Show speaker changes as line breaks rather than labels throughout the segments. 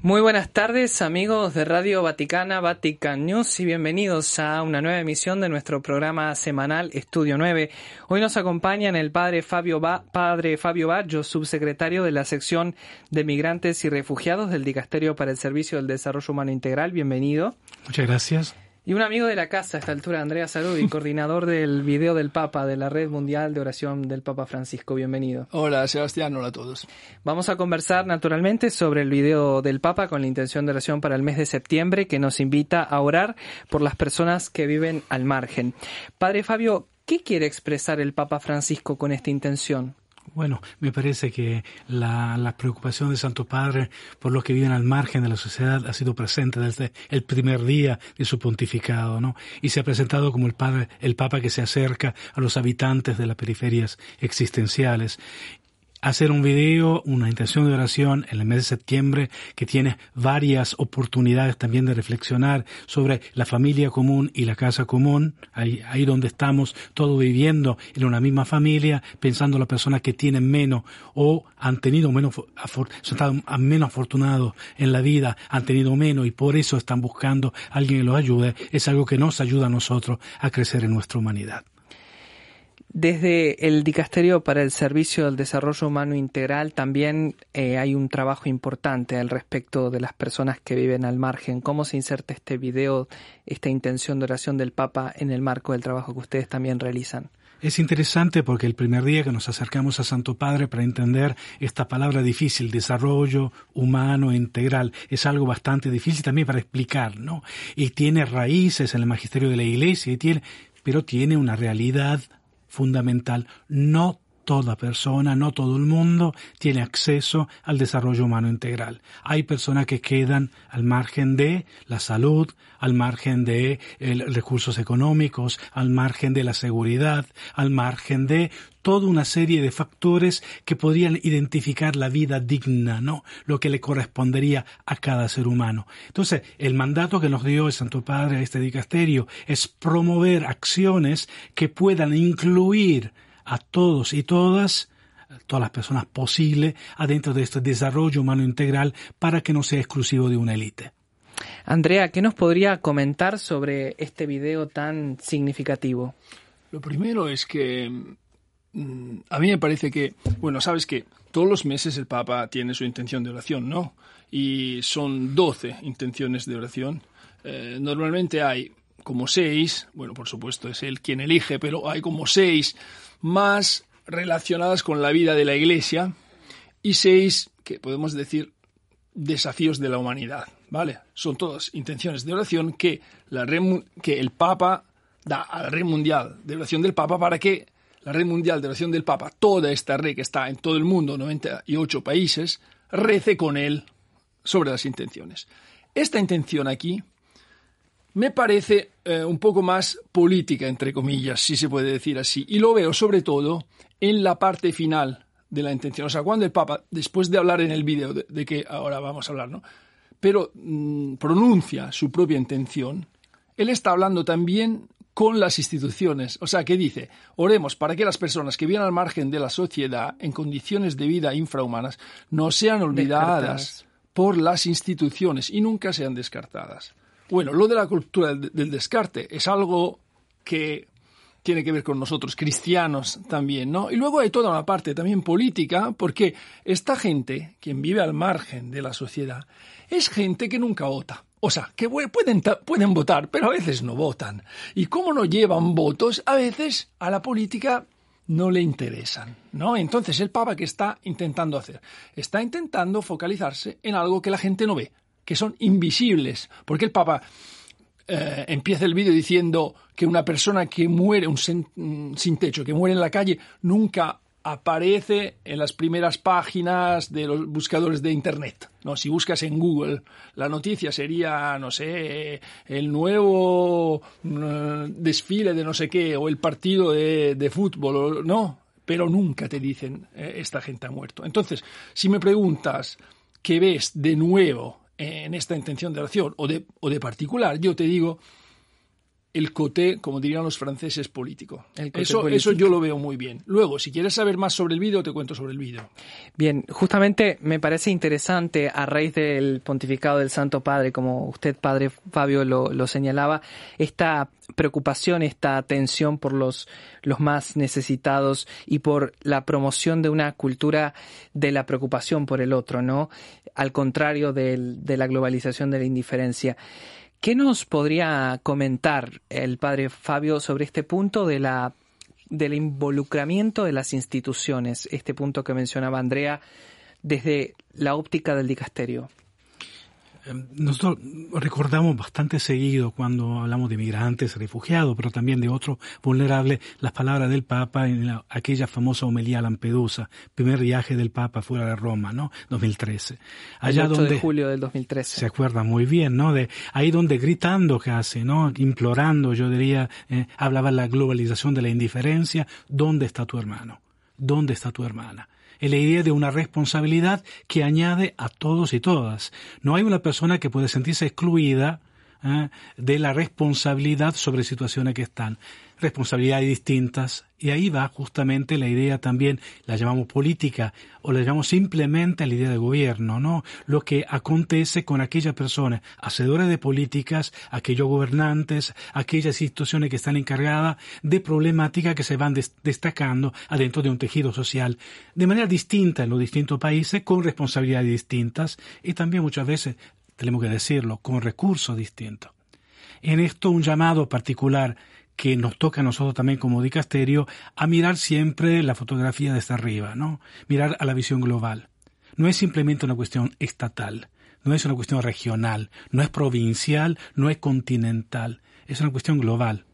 Muy buenas tardes amigos de Radio Vaticana, Vatican News y bienvenidos a una nueva emisión de nuestro programa semanal Estudio 9. Hoy nos acompañan el padre Fabio, ba padre Fabio Baggio, subsecretario de la sección de migrantes y refugiados del Dicasterio para el Servicio del Desarrollo Humano Integral. Bienvenido.
Muchas gracias.
Y un amigo de la casa a esta altura, Andrea Saludi, coordinador del video del Papa de la Red Mundial de Oración del Papa Francisco. Bienvenido.
Hola, Sebastián. Hola a todos.
Vamos a conversar naturalmente sobre el video del Papa con la intención de oración para el mes de septiembre que nos invita a orar por las personas que viven al margen. Padre Fabio, ¿qué quiere expresar el Papa Francisco con esta intención?
Bueno, me parece que la, preocupación del Santo Padre por los que viven al margen de la sociedad ha sido presente desde el primer día de su pontificado, ¿no? Y se ha presentado como el Padre, el Papa que se acerca a los habitantes de las periferias existenciales hacer un video, una intención de oración en el mes de septiembre que tiene varias oportunidades también de reflexionar sobre la familia común y la casa común, ahí, ahí donde estamos todos viviendo en una misma familia, pensando en las personas que tienen menos o han tenido menos, son menos afortunados en la vida, han tenido menos y por eso están buscando a alguien que los ayude, es algo que nos ayuda a nosotros a crecer en nuestra humanidad.
Desde el Dicasterio para el Servicio del Desarrollo Humano Integral también eh, hay un trabajo importante al respecto de las personas que viven al margen. ¿Cómo se inserta este video, esta intención de oración del Papa en el marco del trabajo que ustedes también realizan?
Es interesante porque el primer día que nos acercamos a Santo Padre para entender esta palabra difícil, desarrollo humano integral, es algo bastante difícil también para explicar, ¿no? Y tiene raíces en el magisterio de la Iglesia, y tiene, pero tiene una realidad fundamental. No toda persona, no todo el mundo tiene acceso al desarrollo humano integral. Hay personas que quedan al margen de la salud, al margen de recursos económicos, al margen de la seguridad, al margen de toda una serie de factores que podrían identificar la vida digna, ¿no? Lo que le correspondería a cada ser humano. Entonces, el mandato que nos dio el Santo Padre a este dicasterio es promover acciones que puedan incluir a todos y todas, todas las personas posibles, adentro de este desarrollo humano integral para que no sea exclusivo de una élite.
Andrea, ¿qué nos podría comentar sobre este video tan significativo?
Lo primero es que mm, a mí me parece que, bueno, sabes que todos los meses el Papa tiene su intención de oración, ¿no? Y son 12 intenciones de oración. Eh, normalmente hay como seis, bueno, por supuesto es él quien elige, pero hay como seis más relacionadas con la vida de la Iglesia y seis que podemos decir desafíos de la humanidad, ¿vale? Son todas intenciones de oración que, la que el Papa da a la red mundial de oración del Papa para que la red mundial de oración del Papa, toda esta red que está en todo el mundo, 98 países, rece con él sobre las intenciones. Esta intención aquí me parece eh, un poco más política, entre comillas, si se puede decir así. Y lo veo sobre todo en la parte final de la intención. O sea, cuando el Papa, después de hablar en el vídeo de, que ahora vamos a hablar, ¿no? Pero mm, pronuncia su propia intención, él está hablando también con las instituciones. O sea, que dice, oremos para que las personas que viven al margen de la sociedad, en condiciones de vida infrahumanas, no sean olvidadas por las instituciones y nunca sean descartadas. Bueno, lo de la cultura del, descarte es algo que tiene que ver con nosotros cristianos también, ¿no? Y luego hay toda una parte también política, porque esta gente, quien vive al margen de la sociedad, es gente que nunca vota. O sea, que pueden, pueden votar, pero a veces no votan. Y como no llevan votos, a veces a la política no le interesan, ¿no? Entonces, el Papa que está intentando hacer, está intentando focalizarse en algo que la gente no ve, que son invisibles. Porque el Papa eh, empieza el vídeo diciendo que una persona que muere, un sin, techo, que muere en la calle, nunca aparece en las primeras páginas de los buscadores de Internet. ¿no? Si buscas en Google, la noticia sería, no sé, el nuevo mm, desfile de no sé qué, o el partido de, fútbol, no, pero nunca te dicen eh, esta gente ha muerto. Entonces, si me preguntas qué ves de nuevo en esta intención de oración o de, o de particular, yo te digo el coté, como dirían los franceses, político. Eso, eso yo lo veo muy bien. Luego, si quieres saber más sobre el vídeo, te cuento sobre el vídeo.
Bien, justamente me parece interesante, a raíz del pontificado del Santo Padre, como usted, Padre Fabio, lo, lo señalaba, esta preocupación, esta atención por los, los más necesitados y por la promoción de una cultura de la preocupación por el otro, ¿no? Al contrario de la globalización de la indiferencia. ¿Qué nos podría comentar el padre Fabio sobre este punto de la del involucramiento de las instituciones, este punto que mencionaba Andrea, desde la óptica del dicasterio?
Em, nosotros recordamos bastante seguido cuando hablamos de migrantes, refugiados, pero también de otros vulnerables, las palabras del Papa en aquella famosa homilía a Lampedusa, primer viaje del Papa fuera de Roma, ¿no? 2013.
Allá El 8 donde, de julio del 2013.
Se acuerda muy bien, ¿no? De ahí donde gritando casi, ¿no? Implorando, yo diría, eh, hablaba la globalización de la indiferencia, ¿dónde está tu hermano? ¿Dónde está tu hermana? es la idea de una responsabilidad que añade a todos y todas. No hay una persona que puede sentirse excluida ¿eh? de la responsabilidad sobre situaciones que están. Responsabilidades distintas. Y ahí va justamente la idea también, la llamamos política o la llamamos simplemente la idea de gobierno, ¿no? Lo que acontece con aquellas personas hacedoras de políticas, aquellos gobernantes, aquellas instituciones que están encargadas de problemáticas que se van destacando adentro de un tejido social de manera distinta en los distintos países, con responsabilidades distintas y también muchas veces tenemos que decirlo, con recursos distintos. En esto un llamado particular que nos toca a nosotros también como dicasterio a mirar siempre la fotografía desde arriba, ¿no? Mirar a la visión global. No es simplemente una cuestión estatal, no es una cuestión regional, no es provincial, no es continental, es una cuestión global.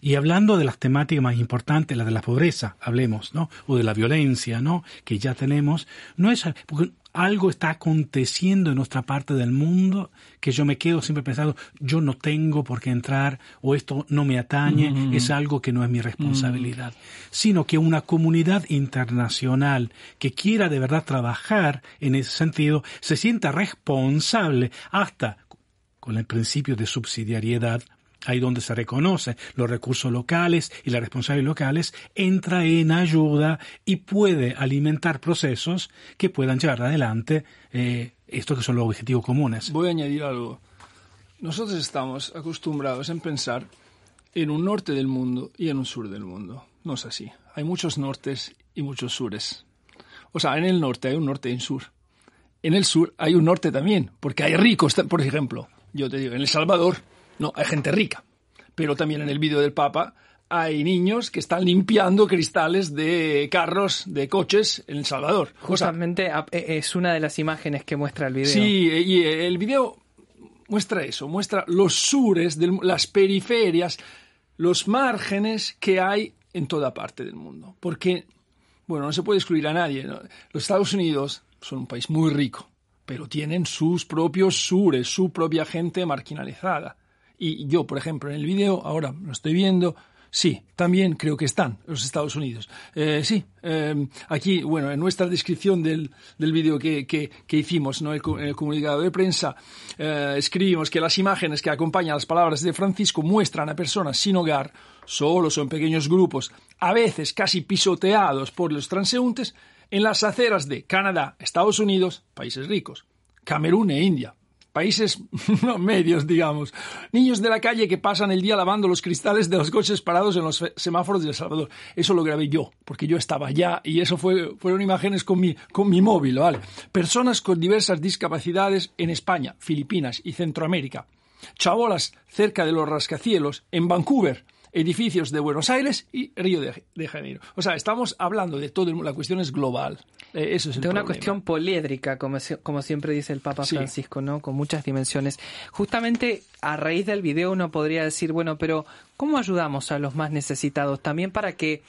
Y hablando de las temáticas más importantes, la de la pobreza, hablemos, ¿no? O de la violencia, ¿no? Que ya tenemos, no es, porque algo está aconteciendo en nuestra parte del mundo que yo me quedo siempre pensando, yo no tengo por qué entrar o esto no me atañe, es algo que no es mi responsabilidad, sino que una comunidad internacional que quiera de verdad trabajar en ese sentido se sienta responsable hasta con el principio de subsidiariedad ahí donde se reconoce los recursos locales y las responsabilidades locales, entra en ayuda y puede alimentar procesos que puedan llevar adelante eh, estos que son los objetivos comunes.
Voy a añadir algo. Nosotros estamos acostumbrados en pensar en un norte del mundo y en un sur del mundo. No es así. Hay muchos nortes y muchos sures. O sea, en el norte hay un norte y un sur. En el sur hay un norte también, porque hay ricos, por ejemplo. Yo te digo, en El Salvador no, hay gente rica. Pero también en el vídeo del Papa hay niños que están limpiando cristales de carros, de coches en El Salvador.
Justamente e, es una de las imágenes que muestra el vídeo.
Sí, y el vídeo muestra eso, muestra los sures, las periferias, los márgenes que hay en toda parte del mundo. Porque, bueno, no se puede excluir a nadie. Los Estados Unidos son un país muy rico, pero tienen sus propios sures, su propia gente marginalizada. Y yo, por ejemplo, en el vídeo, ahora lo estoy viendo, Sí, también creo que están los Estados Unidos. Eh, sí, eh, aquí, bueno, en nuestra descripción del, del vídeo que, que, hicimos ¿no? el comunicado de prensa, eh, escribimos que las imágenes que acompañan las palabras de Francisco muestran a personas sin hogar, solos o en pequeños grupos, a veces casi pisoteados por los transeúntes, en las aceras de Canadá, Estados Unidos, países ricos, Camerún e India, países medios, digamos. Niños de la calle que pasan el día lavando los cristales de los coches parados en los semáforos de El Salvador. Eso lo grabé yo, porque yo estaba allá y eso fue, fueron imágenes con mi, con mi móvil, ¿vale? Personas con diversas discapacidades en España, Filipinas y Centroamérica. Chabolas cerca de los rascacielos en Vancouver edificios de Buenos Aires y Río de, Janeiro. O sea, estamos hablando de todo, la cuestión es global. Eh, eso es
de una cuestión poliédrica, como, como siempre dice el Papa Francisco, ¿no? Con muchas dimensiones. Justamente a raíz del video uno podría decir, bueno, pero ¿cómo ayudamos a los más necesitados? También para que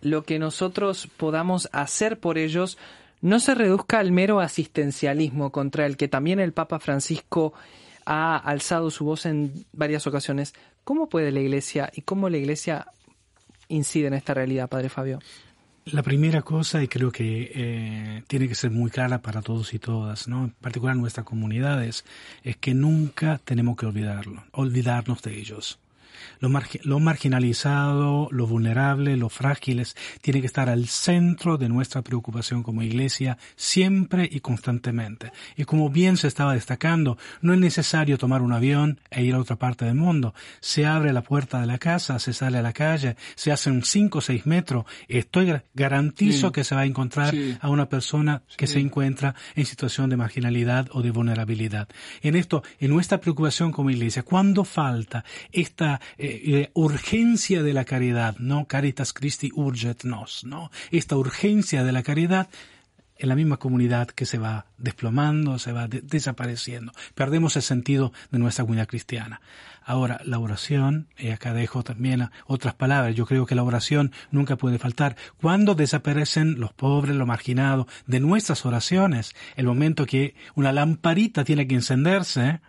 lo que nosotros podamos hacer por ellos no se reduzca al mero asistencialismo contra el que también el Papa Francisco ha alzado su voz en varias ocasiones. ¿Cómo puede la Iglesia y cómo la Iglesia incide en esta realidad, Padre Fabio?
La primera cosa, y creo que eh, tiene que ser muy clara para todos y todas, ¿no? en particular nuestras comunidades, es que nunca tenemos que olvidarlo, olvidarnos de ellos. Lo, lo, marginalizado, lo vulnerable, los frágiles, tiene que estar al centro de nuestra preocupación como iglesia siempre y constantemente. Y como bien se estaba destacando, no es necesario tomar un avión e ir a otra parte del mundo. Se abre la puerta de la casa, se sale a la calle, se hacen cinco o seis metros. Estoy garantizo que se va a encontrar a una persona que se encuentra en situación de marginalidad o de vulnerabilidad. En esto, en nuestra preocupación como iglesia, cuando falta esta eh, eh, urgencia de la caridad, ¿no? Caritas Christi urget nos, ¿no? Esta urgencia de la caridad, en la misma comunidad que se va desplomando, se va desapareciendo. Perdemos el sentido de nuestra comunidad cristiana. Ahora, la oración, y acá dejo también otras palabras, yo creo que la oración nunca puede faltar. Cuando desaparecen los pobres, los marginados de nuestras oraciones, el momento que una lamparita tiene que encenderse,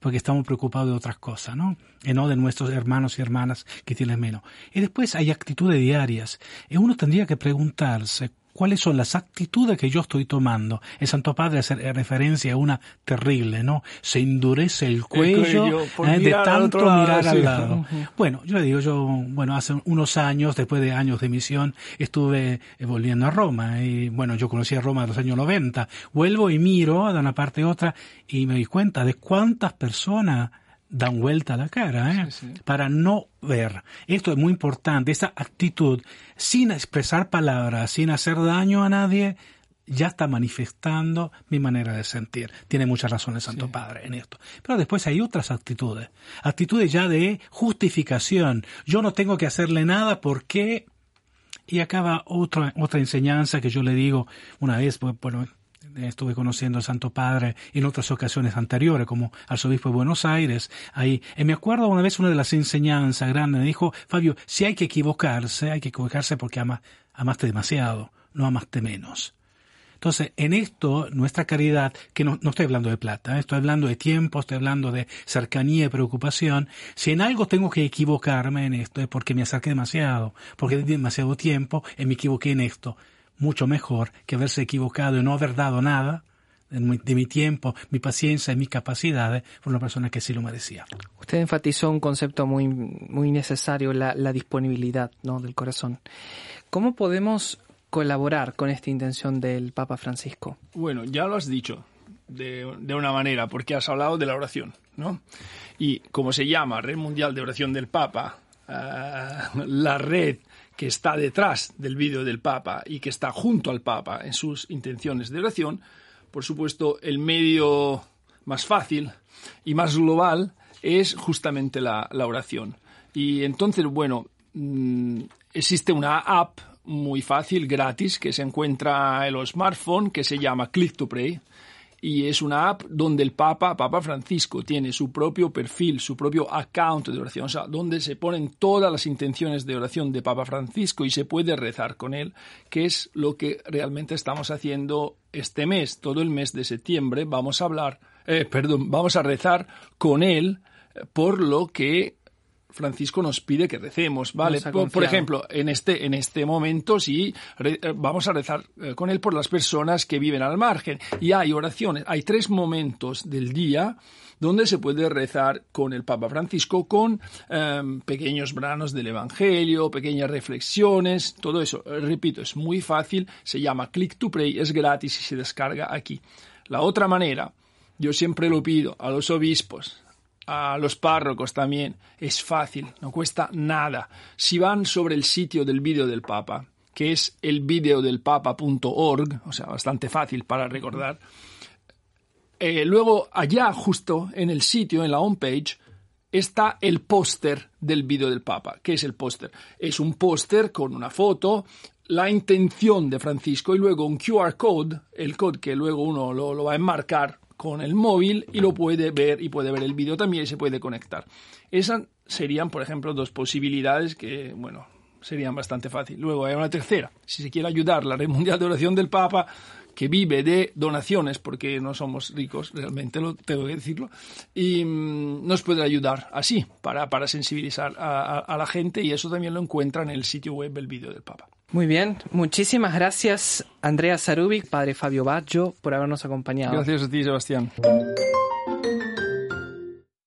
porque estamos preocupados de otras cosas, ¿no? Y no de nuestros hermanos y hermanas que tienen menos. Y después hay actitudes diarias. Y uno tendría que preguntarse cuáles son las actitudes que yo estoy tomando. El Santo Padre hace referencia a una terrible, ¿no? Se endurece el cuello, eh, de tanto mirar al lado. Bueno, yo le digo, yo, bueno, hace unos años, después de años de misión, estuve eh, volviendo a Roma y bueno, yo conocí a Roma en los años 90. Vuelvo y miro de una parte a otra y me doy cuenta de cuántas personas dan vuelta a la cara, ¿eh? para no ver. Esto es muy importante, esta actitud, sin expresar palabras, sin hacer daño a nadie, ya está manifestando mi manera de sentir. Tiene mucha razón el Santo Padre en esto. Pero después hay otras actitudes, actitudes ya de justificación. Yo no tengo que hacerle nada porque... Y acaba otra, otra enseñanza que yo le digo una vez, bueno, estuve conociendo al Santo Padre en otras ocasiones anteriores, como arzobispo de Buenos Aires. Ahí, y me acuerdo una vez una de las enseñanzas grandes, me dijo, Fabio, si hay que equivocarse, hay que equivocarse porque ama, amaste demasiado, no amaste menos. Entonces, en esto, nuestra caridad, que no, no estoy hablando de plata, ¿eh? estoy hablando de tiempo, estoy hablando de cercanía y preocupación, si en algo tengo que equivocarme en esto es porque me acerqué demasiado, porque di demasiado tiempo y me equivoqué en esto mucho mejor que haberse equivocado y no haber dado nada de mi, tiempo, mi paciencia y mis capacidades por una persona que sí lo merecía.
Usted enfatizó un concepto muy, muy necesario, la, disponibilidad ¿no? del corazón. ¿Cómo podemos colaborar con esta intención del Papa Francisco?
Bueno, ya lo has dicho de, una manera, porque has hablado de la oración, ¿no? Y como se llama Red Mundial de Oración del Papa, ah, la red que está detrás del vídeo del Papa y que está junto al Papa en sus intenciones de oración, por supuesto, el medio más fácil y más global es justamente la, oración. Y entonces, bueno, mm, existe una app muy fácil, gratis, que se encuentra en los smartphones, que se llama Click to Pray y es una app donde el Papa, Papa Francisco, tiene su propio perfil, su propio account de oración, o sea, donde se ponen todas las intenciones de oración de Papa Francisco y se puede rezar con él, que es lo que realmente estamos haciendo este mes, todo el mes de septiembre, vamos a hablar, eh, perdón, vamos a rezar con él por lo que Francisco nos pide que recemos, ¿vale? Por, ejemplo, en este, en este momento sí eh, vamos a rezar eh, con él por las personas que viven al margen. Y hay oraciones, hay tres momentos del día donde se puede rezar con el Papa Francisco con em, pequeños branos del Evangelio, pequeñas reflexiones, todo eso. Eh, repito, es muy fácil, se llama Click to Pray, es gratis y se descarga aquí. La otra manera, yo siempre lo pido a los obispos, a los párrocos también. Es fácil, no cuesta nada. Si van sobre el sitio del vídeo del Papa, que es el videodelpapa.org, o sea, bastante fácil para recordar, eh, luego allá justo en el sitio, en la homepage, está el póster del vídeo del Papa. ¿Qué es el póster? Es un póster con una foto, la intención de Francisco y luego un QR code, el code que luego uno lo va a enmarcar con el móvil y lo puede ver y puede ver el vídeo también y se puede conectar. Esas serían, por ejemplo, dos posibilidades que, bueno, serían bastante fácil. Luego hay una tercera. Si se quiere ayudar la Red Mundial de Oración del Papa, que vive de donaciones, porque no somos ricos, realmente lo tengo que decirlo, y mm, nos puede ayudar así, para, para sensibilizar a, la gente, y eso también lo encuentra en el sitio web del vídeo del Papa.
Muy bien, muchísimas gracias Andrea Zarubic, padre Fabio Baggio, por habernos acompañado.
Gracias a ti, Sebastián.